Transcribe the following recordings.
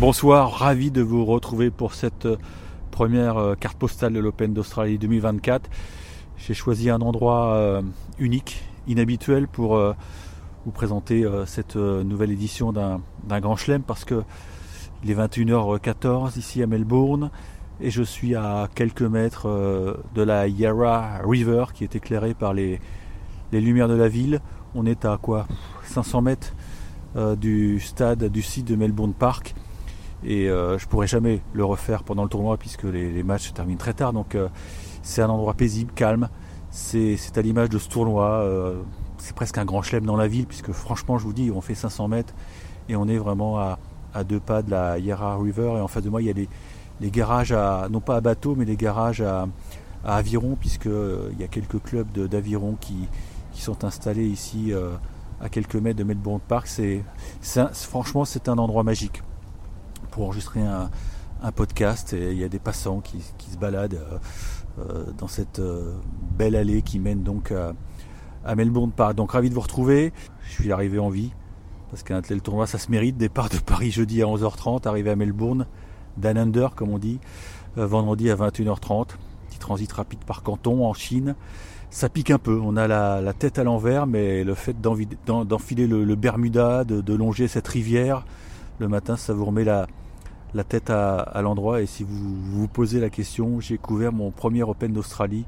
Bonsoir, ravi de vous retrouver pour cette euh, première euh, carte postale de l'Open d'Australie 2024. J'ai choisi un endroit euh, unique, inhabituel pour vous présenter cette nouvelle édition d'un grand chelem parce que il est 21h14 ici à Melbourne et je suis à quelques mètres de la Yarra River qui est éclairée par les, les lumières de la ville. On est à quoi? 500 mètres du stade du site de Melbourne Park et euh, je pourrais jamais le refaire pendant le tournoi puisque les, matchs se terminent très tard. Donc euh, c'est un endroit paisible, calme. C'est à l'image de ce tournoi. Euh, c'est presque un grand chelem dans la ville puisque franchement je vous dis on fait 500 mètres et on est vraiment à, deux pas de la Yarra River et en face de moi il y a les, garages à non pas à bateau mais les garages à, aviron puisqu'il y a quelques clubs d'aviron qui, qui, sont installés ici à quelques mètres de Melbourne Park. C'est franchement c'est un endroit magique pour enregistrer un, podcast et il y a des passants qui, se baladent euh, euh, dans cette euh, belle allée qui mène donc à, Melbourne Park. Donc ravi de vous retrouver. Je suis arrivé en vie parce qu'un tel tournoi ça se mérite. Départ de Paris jeudi à 11h30, arrivé à Melbourne, Dan Under comme on dit, vendredi à 21h30. Petit transit rapide par Canton en Chine. Ça pique un peu, on a la, tête à l'envers, mais le fait d'enfiler le, Bermuda, de, longer cette rivière, le matin, ça vous remet la, la tête à, l'endroit. Et si vous vous posez la question, j'ai couvert mon premier Open d'Australie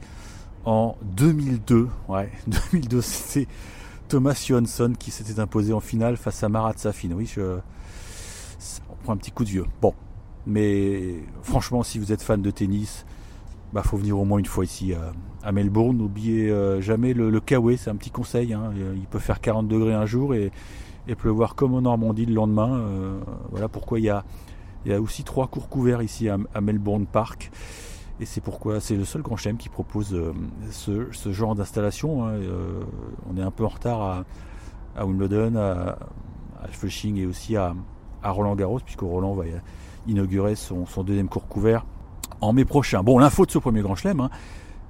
en 2002. Ouais, 2002, c'était Thomas Johansson qui s'était imposé en finale face à Marat Safin. Oui, je, on prend un petit coup de vieux. Bon, mais franchement, si vous êtes fan de tennis, bah faut venir au moins une fois ici à, Melbourne. N'oubliez euh, jamais le, le c'est un petit conseil. Hein. Il peut faire 40 degrés un jour et, et pleuvoir comme en Normandie le lendemain. Euh, voilà pourquoi il y a il y a aussi trois cours couverts ici à, Melbourne Park. Et c'est pourquoi c'est le seul grand chelem qui propose euh, ce, genre d'installation. Hein. Euh, on est un peu en retard à, Wimbledon, à, Flushing et aussi à, Roland Garros, puisque Roland va inaugurer son, deuxième cours couvert en mai prochain. Bon, l'info de ce premier grand chelem, hein,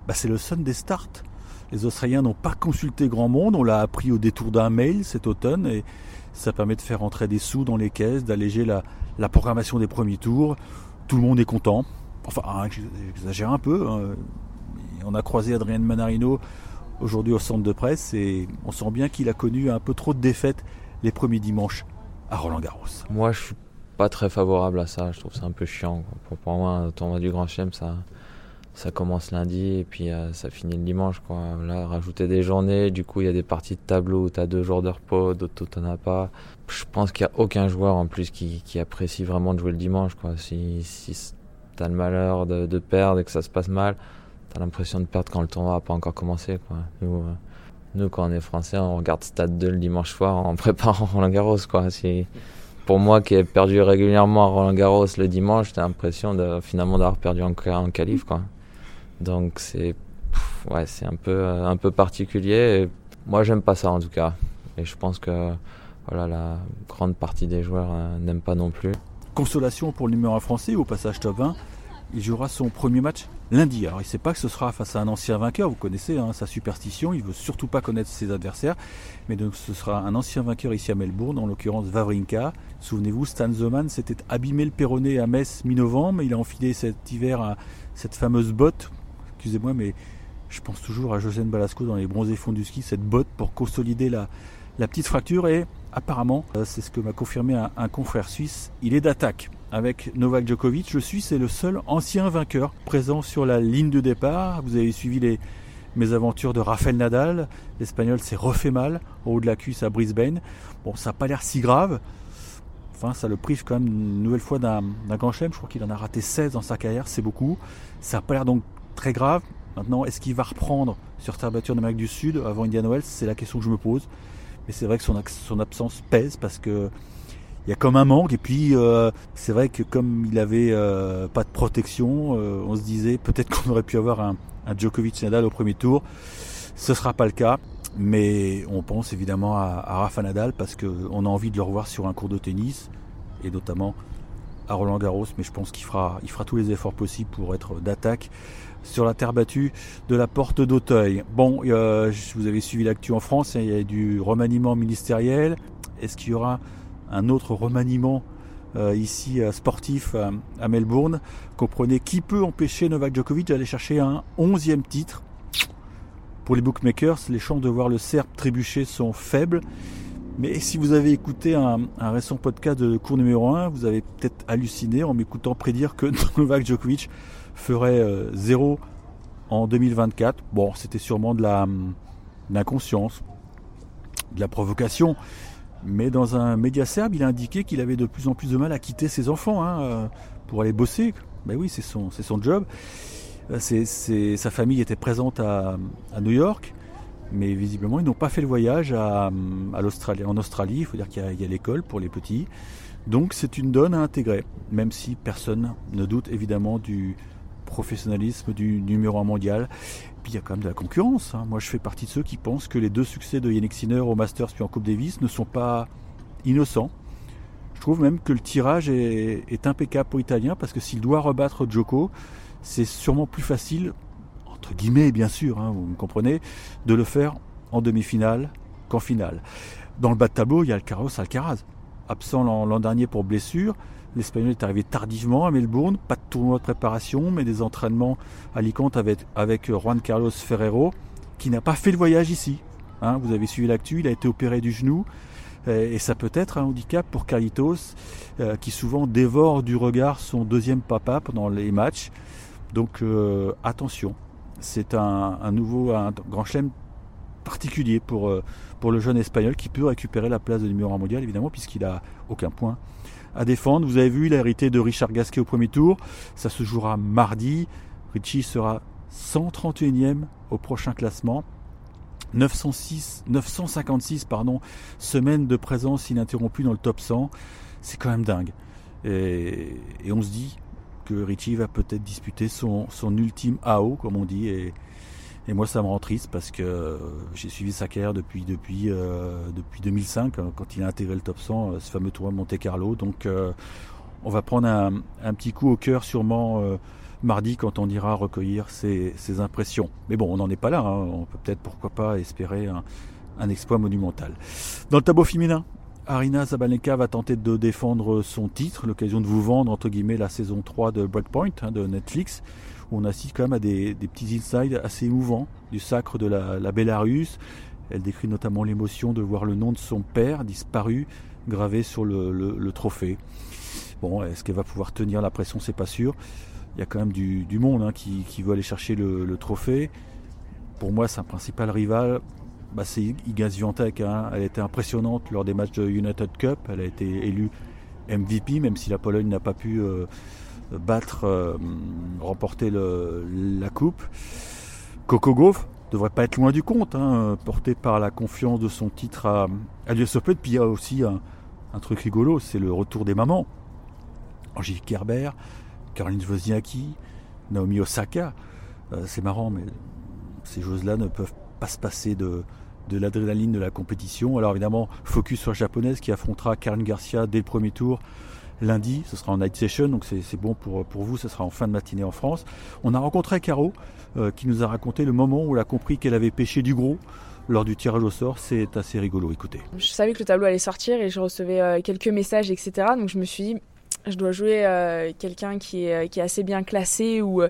bah, c'est le Sunday Start. Les Australiens n'ont pas consulté grand monde, on l'a appris au détour d'un mail cet automne ça permet de faire entrer des sous dans les caisses, d'alléger la, la programmation des premiers tours. Tout le monde est content. Enfin, hein, j'exagère un peu. Hein. On a croisé Adrien Manarino aujourd'hui au centre de presse et on sent bien qu'il a connu un peu trop de défaites les premiers dimanches à Roland Garros. Moi, je suis pas très favorable à ça. Je trouve ça un peu chiant. Pour, moi, un tournoi du Grand Chelem, ça, ça commence lundi et puis euh, ça finit le dimanche. Là, rajouter des journées, du coup, il y a des parties de tableau où tu as deux jours de repos, d'autres tu n'en as pas. Je pense qu'il n'y a aucun joueur en plus qui, apprécie vraiment de jouer le dimanche. Si, si tu as le malheur de, perdre et que ça se passe mal, tu as l'impression de perdre quand le tournoi n'a pas encore commencé. Nous, euh, nous, quand on est français, on regarde Stade 2 le dimanche soir en préparant Roland Garros. Pour moi qui ai perdu régulièrement à Roland Garros le dimanche, j'ai l'impression de, finalement d'avoir perdu en, en qualif. Donc c'est ouais, c'est un peu euh, un peu particulier. moi j'aime pas ça en tout cas. Et je pense que voilà la grande partie des joueurs euh, n'aiment pas non plus. Consolation pour le numéro 1 français au passage top 20. Il jouera son premier match lundi. Alors il ne sait pas que ce sera face à un ancien vainqueur, vous connaissez hein, sa superstition, il veut surtout pas connaître ses adversaires, mais donc ce sera un ancien vainqueur ici à Melbourne, en l'occurrence Vavrinka. Souvenez-vous, Stan Zoman s'était abîmé le péroné à Metz mi-novembre, il a enfilé cet hiver cette fameuse botte excusez-moi, mais je pense toujours à Josène Balasco dans les bronzés fonds du ski, cette botte pour consolider la, petite fracture. Et apparemment, euh, c'est ce que m'a confirmé un, confrère suisse, il est d'attaque. Avec Novak Djokovic, le Suisse est le seul ancien vainqueur présent sur la ligne de départ. Vous avez suivi les, mes aventures de Rafael Nadal. L'Espagnol s'est refait mal au haut de la cuisse à Brisbane. Bon, ça n'a pas l'air si grave. Enfin, ça le prive quand même une nouvelle fois d'un grand chelem. Je crois qu'il en a raté 16 dans sa carrière, c'est beaucoup. Ça n'a pas l'air donc très grave. Maintenant, est-ce qu'il va reprendre sur terre battue en Amérique du Sud avant Indian Wells? C'est la question que je me pose. Mais c'est vrai que son, absence pèse parce que il y a comme un manque. Et puis, euh, c'est vrai que comme il avait euh, pas de protection, euh, on se disait peut-être qu'on aurait pu avoir un, Djokovic Nadal au premier tour. Ce sera pas le cas. Mais on pense évidemment à, à Rafa Nadal parce qu'on a envie de le revoir sur un cours de tennis et notamment à Roland Garros. Mais je pense qu'il fera, il fera tous les efforts possibles pour être d'attaque sur la terre battue de la porte d'Auteuil. Bon, euh, vous avez suivi l'actu en France, hein, il y a du remaniement ministériel. Est-ce qu'il y aura un autre remaniement euh, ici sportif à, Melbourne? Comprenez qui peut empêcher Novak Djokovic d'aller chercher un 11e titre? Pour les bookmakers, les chances de voir le Serbe trébucher sont faibles. Mais si vous avez écouté un, récent podcast de cours numéro 1, vous avez peut-être halluciné en m'écoutant prédire que Novak Djokovic ferait 0 en 2024. Bon, c'était sûrement de la, l'inconscience, de la provocation. Mais dans un média serbe, il a indiqué qu'il avait de plus en plus de mal à quitter ses enfants hein, euh, pour aller bosser. Ben oui, c'est son, c'est son job. Euh, c'est, sa famille était présente à, New York, mais visiblement ils n'ont pas fait le voyage à, l'Australie, en Australie. Il faut dire qu'il y a l'école pour les petits. Donc c'est une donne à intégrer, même si personne ne doute évidemment du, professionnalisme du numéro 1 mondial. Puis il y a quand même de la concurrence. Hein. Moi, je fais partie de ceux qui pensent que les deux succès de Yannick Sinner au Masters puis en Coupe Davis ne sont pas innocents. Je trouve même que le tirage est, impeccable pour l'Italien parce que s'il doit rebattre Joko, c'est sûrement plus facile, entre guillemets bien sûr, hein, vous me comprenez, de le faire en demi-finale qu'en finale. Dans le bas de tableau, il y a Alcaraz, absent l'an dernier pour blessure. L'Espagnol est arrivé tardivement à Melbourne, pas de tournoi de préparation, mais des entraînements à Alicante avec, Juan Carlos Ferrero, qui n'a pas fait le voyage ici. Hein, vous avez suivi l'actu, il a été opéré du genou, et ça peut être un handicap pour Carlitos, euh, qui souvent dévore du regard son deuxième papa pendant les matchs. Donc euh, attention, c'est un, nouveau grand chelem particulier pour, euh, pour le jeune espagnol qui peut récupérer la place de numéro 1 mondial évidemment puisqu'il a aucun point à défendre. Vous avez vu, il a hérité de Richard Gasquet au premier tour. Ça se jouera mardi. Richie sera 131e au prochain classement. 906, 956 pardon, semaines de présence ininterrompue dans le top 100. C'est quand même dingue. Et, on se dit que Richie va peut-être disputer son, son ultime AO, comme on dit. Et, et moi, ça me rend triste parce que j'ai suivi sa carrière depuis, depuis, euh, depuis 2005, hein, quand il a intégré le top 100, euh, ce fameux tournoi de Monte Carlo. Donc, euh, on va prendre un, petit coup au cœur, sûrement mardi, quand on ira recueillir ses, impressions. Mais bon, on n'en est pas là. Hein. On peut peut-être, pourquoi pas, espérer un, exploit monumental. Dans le tableau féminin, Arina Zabalenka va tenter de défendre son titre, l'occasion de vous vendre, entre guillemets, la saison 3 de Breakpoint hein, de Netflix on assiste quand même à des, petits insides assez émouvants du sacre de la, la Bélarus. Elle décrit notamment l'émotion de voir le nom de son père disparu gravé sur le, trophée. Bon, est-ce qu'elle va pouvoir tenir la pression? C'est pas sûr. Il y a quand même du, monde hein, qui, veut aller chercher le, trophée. Pour moi, sa principal rival, bah, c'est Iga. Hein. Elle été impressionnante lors des matchs de United Cup. Elle a été élue MVP, même si la Pologne n'a pas pu euh, battre, euh, remporter la coupe. Coco Gauff devrait pas être loin du compte, hein, porté par la confiance de son titre à, à l'US Open. Puis il y a aussi un, truc rigolo, c'est le retour des mamans. Angélique Kerber, Caroline Wozniacki, Naomi Osaka. Euh, c'est marrant, mais ces choses-là ne peuvent pas se passer de, de l'adrénaline de la compétition. Alors évidemment, focus sur la japonaise qui affrontera Karen Garcia dès le premier tour lundi, ce sera en night session, donc c'est bon pour, vous, ce sera en fin de matinée en France. On a rencontré Caro, euh, qui nous a raconté le moment où elle a compris qu'elle avait pêché du gros lors du tirage au sort. C'est assez rigolo, écoutez. Je savais que le tableau allait sortir et je recevais euh, quelques messages, etc. Donc je me suis dit, je dois jouer euh, quelqu'un qui est, qui est assez bien classé ou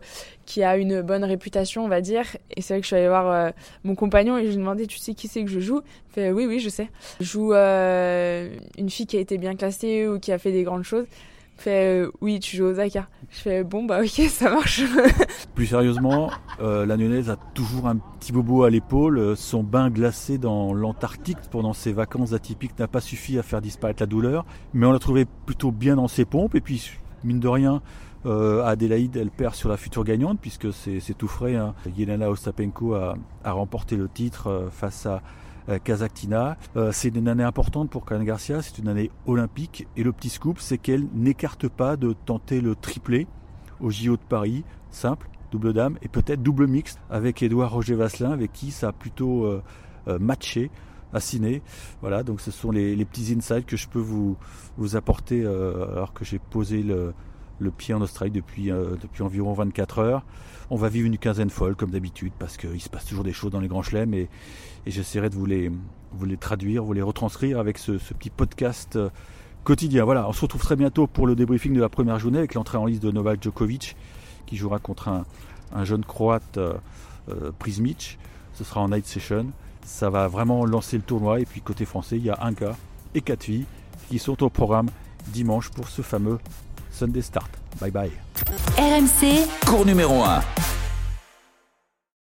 qui a une bonne réputation, on va dire. Et c'est vrai que je suis allée voir mon compagnon et je lui ai demandé, tu sais qui c'est que je joue? Fait, oui, oui, je sais. Je joue une fille qui a été bien classée ou qui a fait des grandes choses fait oui, tu joues aux Osaka. Je fais bon bah ok, ça marche. Plus sérieusement, euh, la Lyonnaise a toujours un petit bobo à l'épaule. Son bain glacé dans l'Antarctique pendant ses vacances atypiques n'a pas suffi à faire disparaître la douleur, mais on l'a trouvé plutôt bien dans ses pompes. Et puis mine de rien, euh, Adélaïde, elle perd sur la future gagnante puisque c'est tout frais. Hein. Yelena Ostapenko a, remporté le titre euh, face à euh. Euh, c'est une année importante pour Karen Garcia, c'est une année olympique. Et le petit scoop, c'est qu'elle n'écarte pas de tenter le triplé au JO de Paris, simple, double dame, et peut-être double mixte avec Edouard Roger Vasselin, avec qui ça a plutôt euh, matché à ciné. Voilà, donc ce sont les, petits insights que je peux vous, vous apporter alors que j'ai posé le, le, pied en Australie depuis, depuis environ 24 heures. On va vivre une quinzaine folle comme d'habitude parce qu'il se passe toujours des choses dans les grands chelems et, et j'essaierai de vous les, vous les traduire, vous les retranscrire avec ce, petit podcast euh, quotidien. Voilà, on se retrouve très bientôt pour le débriefing de la première journée avec l'entrée en liste de Novak Djokovic qui jouera contre un, jeune croate euh, euh, Prismic. Ce sera en night session. Ça va vraiment lancer le tournoi. Et puis côté français, il y a un gars et filles qui sont au programme dimanche pour ce fameux Sunday Start. Bye bye. RMC, cours numéro 1.